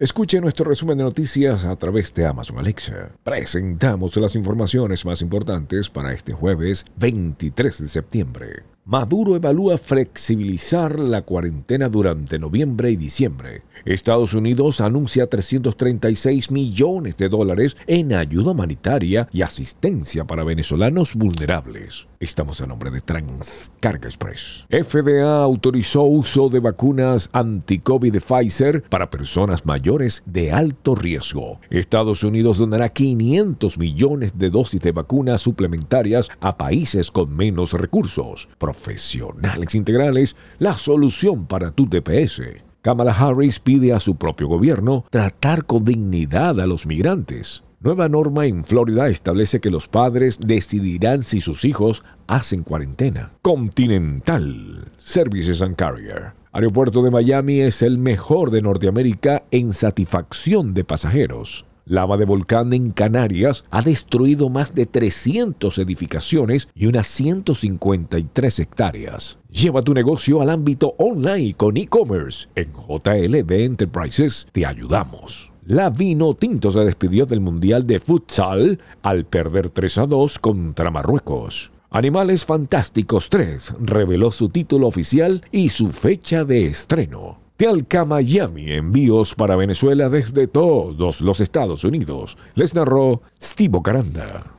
Escuche nuestro resumen de noticias a través de Amazon Alexa. Presentamos las informaciones más importantes para este jueves 23 de septiembre. Maduro evalúa flexibilizar la cuarentena durante noviembre y diciembre. Estados Unidos anuncia 336 millones de dólares en ayuda humanitaria y asistencia para venezolanos vulnerables. Estamos a nombre de Transcarga Express. FDA autorizó uso de vacunas anti-COVID de Pfizer para personas mayores de alto riesgo. Estados Unidos donará 500 millones de dosis de vacunas suplementarias a países con menos recursos profesionales integrales la solución para tu TPS. Kamala Harris pide a su propio gobierno tratar con dignidad a los migrantes. Nueva norma en Florida establece que los padres decidirán si sus hijos hacen cuarentena. Continental Services and Carrier. Aeropuerto de Miami es el mejor de Norteamérica en satisfacción de pasajeros. Lava de volcán en Canarias ha destruido más de 300 edificaciones y unas 153 hectáreas. Lleva tu negocio al ámbito online con e-commerce. En JLB Enterprises te ayudamos. La Vino Tinto se despidió del Mundial de Futsal al perder 3 a 2 contra Marruecos. Animales Fantásticos 3 reveló su título oficial y su fecha de estreno. Telca Miami, envíos para Venezuela desde todos los Estados Unidos. Les narró Steve Caranda.